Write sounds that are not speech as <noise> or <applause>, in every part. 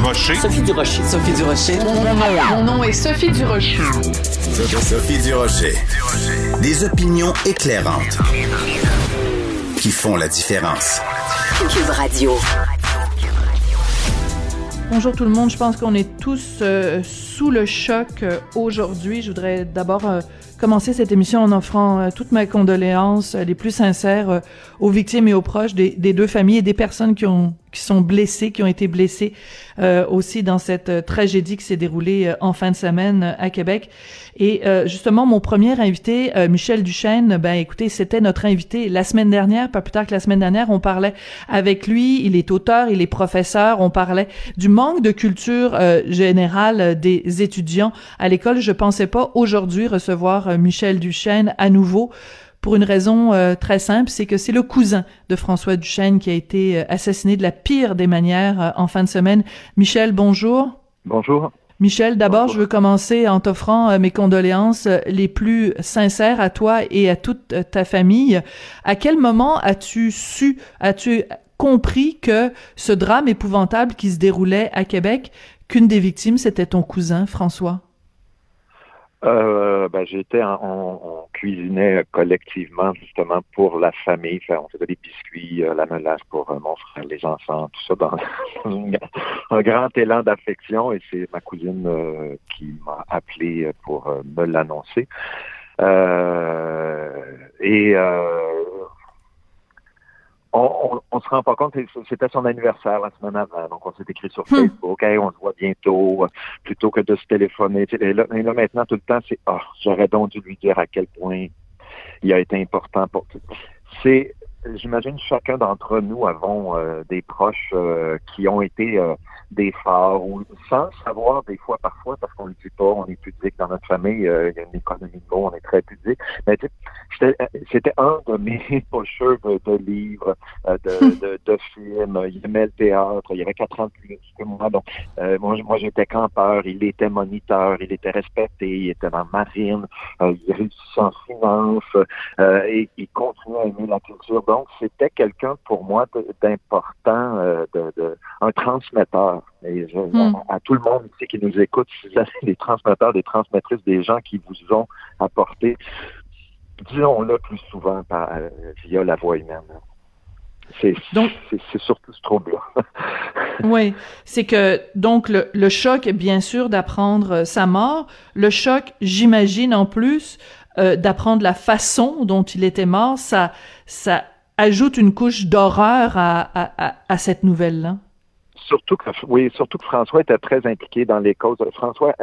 Durocher. Sophie Durocher. Sophie Durocher. Mon nom est Sophie Durocher. Sophie Durocher. Des opinions éclairantes qui font la différence. Cube Radio. Bonjour tout le monde, je pense qu'on est tous euh, sous le choc euh, aujourd'hui. Je voudrais d'abord euh, commencer cette émission en offrant toutes mes condoléances les plus sincères aux victimes et aux proches des, des, deux familles et des personnes qui ont qui sont blessés, qui ont été blessés euh, aussi dans cette euh, tragédie qui s'est déroulée euh, en fin de semaine à Québec. Et justement, mon premier invité, Michel Duchesne, ben écoutez, c'était notre invité la semaine dernière, pas plus tard que la semaine dernière, on parlait avec lui, il est auteur, il est professeur, on parlait du manque de culture générale des étudiants à l'école. Je pensais pas aujourd'hui recevoir Michel Duchesne à nouveau pour une raison euh, très simple, c'est que c'est le cousin de François Duchesne qui a été euh, assassiné de la pire des manières euh, en fin de semaine. Michel, bonjour. Bonjour. Michel, d'abord, je veux commencer en t'offrant mes condoléances les plus sincères à toi et à toute ta famille. À quel moment as-tu su, as-tu compris que ce drame épouvantable qui se déroulait à Québec, qu'une des victimes, c'était ton cousin, François? Euh, ben, j'étais, on, cuisinait collectivement justement pour la famille. on faisait des biscuits, euh, la menace pour euh, mon frère, les enfants, tout ça dans <laughs> un grand élan d'affection. Et c'est ma cousine euh, qui m'a appelé pour me l'annoncer. et on, on, se rend pas compte, c'était son anniversaire la semaine avant, donc on s'est écrit sur hmm. Facebook, hey, on se voit bientôt, plutôt que de se téléphoner. Et là, maintenant, tout le temps, c'est, ah, j'aurais donc dû lui dire à quel point il a été important pour tout. C'est, j'imagine chacun d'entre nous avons euh, des proches euh, qui ont été euh, des phares ou sans savoir des fois parfois parce qu'on ne le dit pas, on est pudique dans notre famille, il y a une économie de mots, on est très pudique. Mais c'était un de mes <laughs> pocheurs de, livres, de, de, de, films. Il aimait le théâtre, il y avait quatre ans de plus que moi. Donc moi, moi j'étais campeur, il était moniteur, il était respecté, il était dans la marine, il réussissait en finance. Et il continuait à aimer la culture donc, c'était quelqu'un pour moi d'important, euh, de, un transmetteur. Et hmm. à, tout le monde ici qui nous écoute, si vous avez des transmetteurs, des transmettrices, des gens qui vous ont apporté, disons-le plus souvent par, euh, via la voix humaine. C'est surtout ce trouble-là. <laughs> oui, c'est que donc le, le choc, bien sûr, d'apprendre sa mort. Le choc, j'imagine en plus, euh, d'apprendre la façon dont il était mort, ça, ça ajoute une couche d'horreur à, cette nouvelle-là? Surtout que, oui, surtout que François était très impliqué dans les causes. François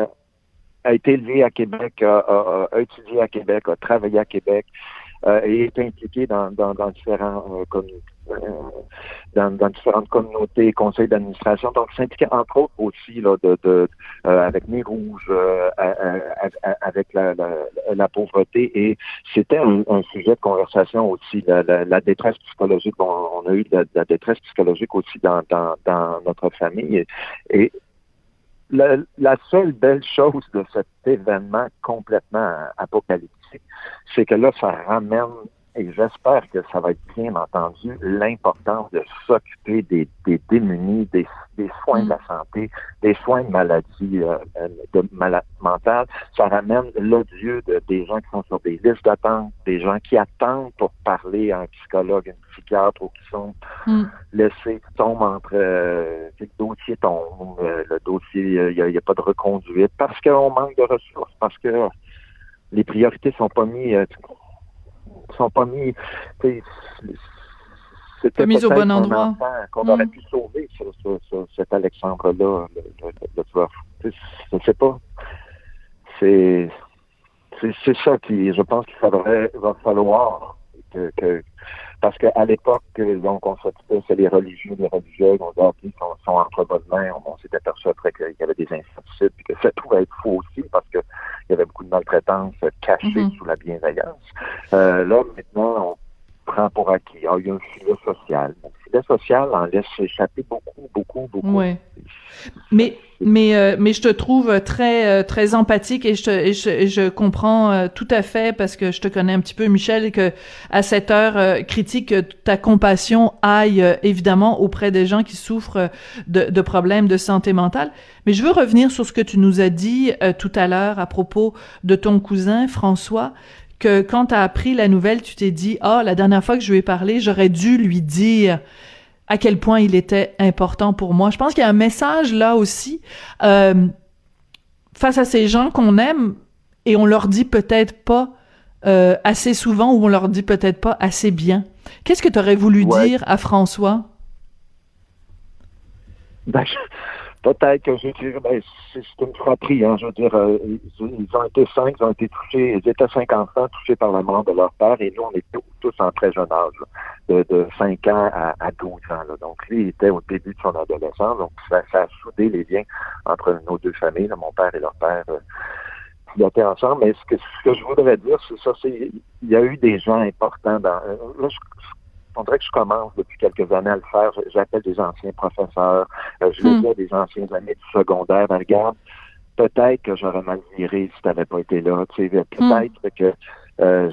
a, été élevé à Québec, a, étudié à Québec, a travaillé à Québec euh, et est impliqué dans, dans, dans différents euh, dans, dans, différentes communautés, conseils d'administration. Donc, s'impliquer entre autres aussi là, de, de euh, avec Nez Rouge, euh, avec la, la, la, pauvreté. Et c'était un, sujet de conversation aussi, la, la détresse psychologique. on a eu de la, détresse psychologique aussi dans, dans, dans notre famille. Et, la, la, seule belle chose de cet événement complètement apocalyptique, c'est que là, ça ramène et j'espère que ça va être bien entendu l'importance de s'occuper des, des, démunis, des, des soins de la mm. santé, des soins de maladies euh, euh, de maladies mentales. Ça ramène l'odieux de, des gens qui sont sur des listes d'attente, des gens qui attendent pour parler à un psychologue, un psychiatre ou qui sont mm. laissés, tombent entre euh, le dossier tombe, euh, le dossier, il n'y a, a, pas de reconduite parce qu'on manque de ressources, parce que les priorités sont pas mises sont pas mis. C'était mis au bon endroit. Qu'on aurait mm. pu sauver cet Alexandre-là, le, le, tueur. Je sais pas. C'est c'est ça qui, je pense qu'il faudrait, va falloir que, que parce qu'à l'époque, donc, on s'occupait, c'est les religieux, les religieuses, on dit, sont, sont entre bonnes mains, on, s'est aperçu après qu'il y avait des incertitudes, puis que ça pouvait être faux aussi, parce qu'il y avait beaucoup de maltraitance cachée mm-hmm. sous la bienveillance. Euh, là, maintenant, on prend pour acquis. Ah, il y a un filet social. Le filet social en laisse échapper beaucoup, beaucoup, beaucoup. Ouais. Mais mais euh, mais je te trouve très euh, très empathique et je, te, et je, je comprends euh, tout à fait parce que je te connais un petit peu Michel et que à cette heure critique ta compassion aille évidemment auprès des gens qui souffrent de, de, problèmes de santé mentale. Mais je veux revenir sur ce que tu nous as dit tout à l'heure à propos de ton cousin François que quand tu as appris la nouvelle, tu t'es dit "Ah, oh, la dernière fois que je lui ai parlé, j'aurais dû lui dire à quel point il était important pour moi. Je pense qu'il y a un message là aussi euh, face à ces gens qu'on aime et on leur dit peut-être pas euh, assez souvent ou on leur dit peut-être pas assez bien. Qu'est-ce que tu aurais voulu dire à François? Ben, peut-être que je veux ben, c'est une fratrie, hein, je veux dire, euh, ils, ont été cinq, ils ont été touchés, ils étaient cinq enfants touchés par la mort de leur père, et nous, on était tous en très jeune âge, de, de 5 ans à, à 12 ans. Là. Donc, lui, il était au début de son adolescence, donc ça, a soudé les liens entre nos deux familles, mon père et leur père. Euh, qui étaient ensemble, mais ce que, ce que je voudrais dire, c'est ça, c'est il y a eu des gens importants dans. Euh, là, je, on dirait que je commence depuis quelques années à le faire. J'appelle des anciens professeurs, euh, je les hmm. des anciens amis du secondaire. Ben, regarde, peut-être que j'aurais mal viré si tu n'avais pas été là. Peut-être hmm. que euh,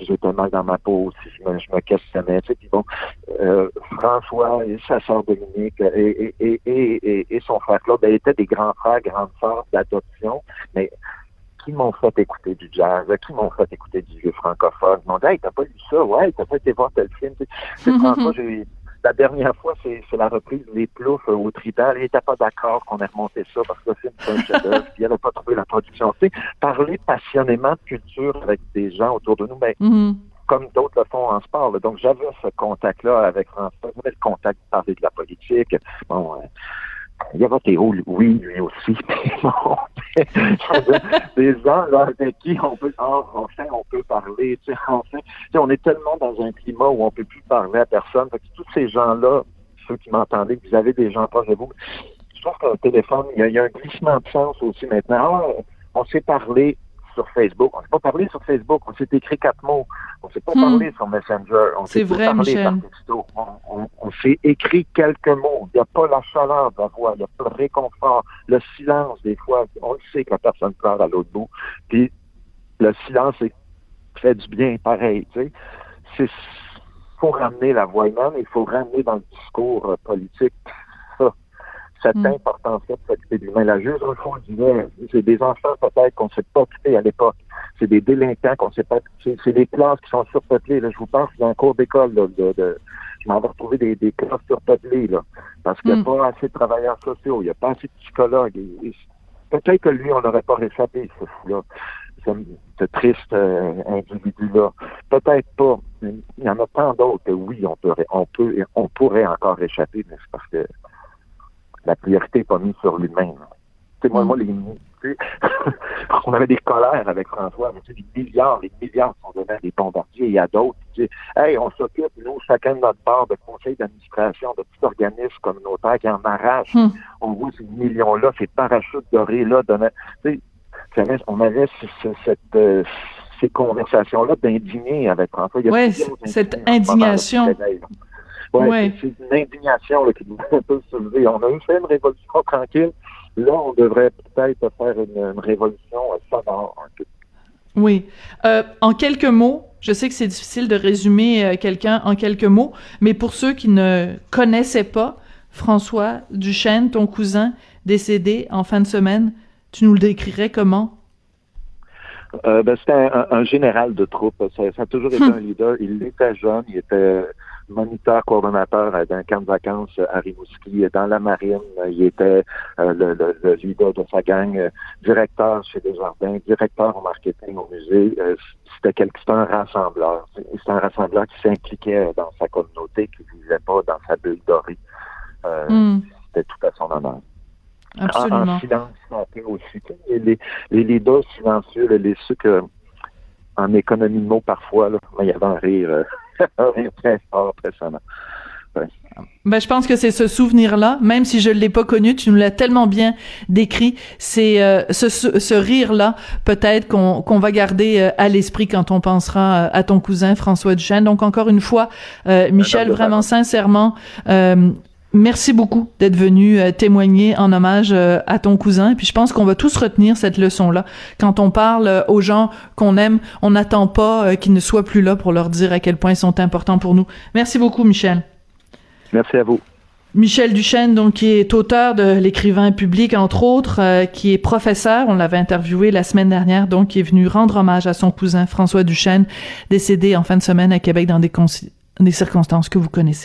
j'étais mal dans ma peau si je me, je me questionnais. Puis bon, euh, François et sa sœur Dominique et, et, et, et, son frère Claude ben, étaient des grands frères, grandes sœurs d'adoption, mais qui m'ont fait écouter du jazz, qui m'ont fait écouter du vieux francophone? Ils m'ont dit Hey, t'as pas lu ça? Ouais, t'as pas été voir tel film. C'est <laughs> j'ai la dernière fois, c'est la reprise des Ploufs au Trident. Il n'était pas d'accord qu'on ait remonté ça parce que le film, c'est un chef-d'œuvre. il n'avait pas trouvé la production. Tu sais, parler passionnément de culture avec des gens autour de nous, mais ben, comme d'autres le font en sport. Donc, j'avais ce contact-là avec François. J'avais le contact de parler de la politique. Bon, euh, il y a Théo, oui, lui aussi, <laughs> bon, <laughs> des gens là, avec qui on peut, oh, enfin, on peut parler, tu sais, enfin, tu sais, on est tellement dans un climat où on peut plus parler à personne. Fait que tous ces gens-là, ceux qui m'entendaient, vous avez des gens proches de vous, je trouve qu'un téléphone, il y, a, il y, a, un glissement de sens aussi maintenant. Ah, on s'est parlé, sur Facebook. On s'est pas parlé sur Facebook. On s'est écrit quatre mots. On s'est pas hmm. parlé sur Messenger. On s'est pas parlé par texto. On, s'est écrit quelques mots. Il n'y a pas la chaleur de la voix. Il n'y a pas le réconfort. Le silence, des fois, on le sait que la personne pleure à l'autre bout. Puis le silence fait du bien, pareil. Tu sais. Faut ramener la voix humaine. Il faut ramener dans le discours euh, politique cette mm. importance-là de s'occuper de l'humain. La juge, fond, disait, c'est des enfants peut-être qu'on ne s'est pas occupés à l'époque. C'est des délinquants qu'on ne s'est pas C'est des classes qui sont surpeuplées. Là. Je vous pense dans un cours d'école de, de, je m'en vais retrouver des, des classes surpeuplées, là. Parce qu'il n'y a mm. pas assez de travailleurs sociaux, il n'y a pas assez de psychologues. peut-être que lui, on n'aurait pas réchappé, ce fou-là. Ce, triste euh, individu-là. Peut-être pas. Il y en a tant d'autres que oui, on peut, on peut, on pourrait encore échapper, mais c'est parce que la priorité n'est pas mise sur lui-même. Tu sais, moi, mm. moi, les, <laughs> on avait des colères avec François, mais tu sais, des milliards, les milliards sont donnés à des bombardiers et à d'autres. Tu sais, hey, on s'occupe, nous, chacun de notre part, de conseil d'administration, de petits organismes communautaires qui en arrachent. Mm. On voit ces millions-là, ces parachutes dorés-là, tu sais, on avait cette, euh, ces conversations-là d'indigner avec François. Oui, cette indignation. Ouais, C'est une indignation qui doit un peu se lever. On a eu fait une révolution tranquille. Là, on devrait peut-être faire une, révolution sonore. Oui. Euh, en quelques mots, je sais que c'est difficile de résumer euh, quelqu'un en quelques mots, mais pour ceux qui ne connaissaient pas François Duchesne, ton cousin décédé en fin de semaine, tu nous le décrirais comment? Euh, ben, c'était un, général de troupe. Ça, a toujours été hum. un leader. Il était jeune, il était moniteur coordonnateur d'un camp de vacances à Rimouski. Dans la marine, il était euh, le, leader de sa gang, euh, directeur chez Desjardins, directeur au marketing au musée. Euh, c'était un rassembleur. C'était un rassembleur qui s'impliquait dans sa communauté, qui ne vivait pas dans sa bulle dorée. Hmm. C'était tout à son honneur. Absolument. En, silence, un peu aussi. Les, les leaders silencieux, les, ceux que en économie de mots parfois, là, il y avait un rire, un rire très fort, certain. Ben, je pense que c'est ce souvenir-là, même si je l'ai pas connu, tu nous l'as tellement bien décrit. C'est euh, ce, ce, rire-là, peut-être qu'on qu'on va garder euh, à l'esprit quand on pensera à ton cousin François Duchesne. Donc encore une fois, Michel, vraiment sincèrement, Merci beaucoup d'être venu euh, témoigner en hommage euh, à ton cousin. puis je pense qu'on va tous retenir cette leçon-là. Quand on parle euh, aux gens qu'on aime, on n'attend pas qu'ils ne soient plus là pour leur dire à quel point ils sont importants pour nous. Merci beaucoup, Michel. Merci à vous. Michel Duchesne, donc, qui est auteur de l'écrivain public, entre autres, qui est professeur. On l'avait interviewé la semaine dernière, donc, qui est venu rendre hommage à son cousin François Duchesne, décédé en fin de semaine à Québec dans des, des circonstances que vous connaissez.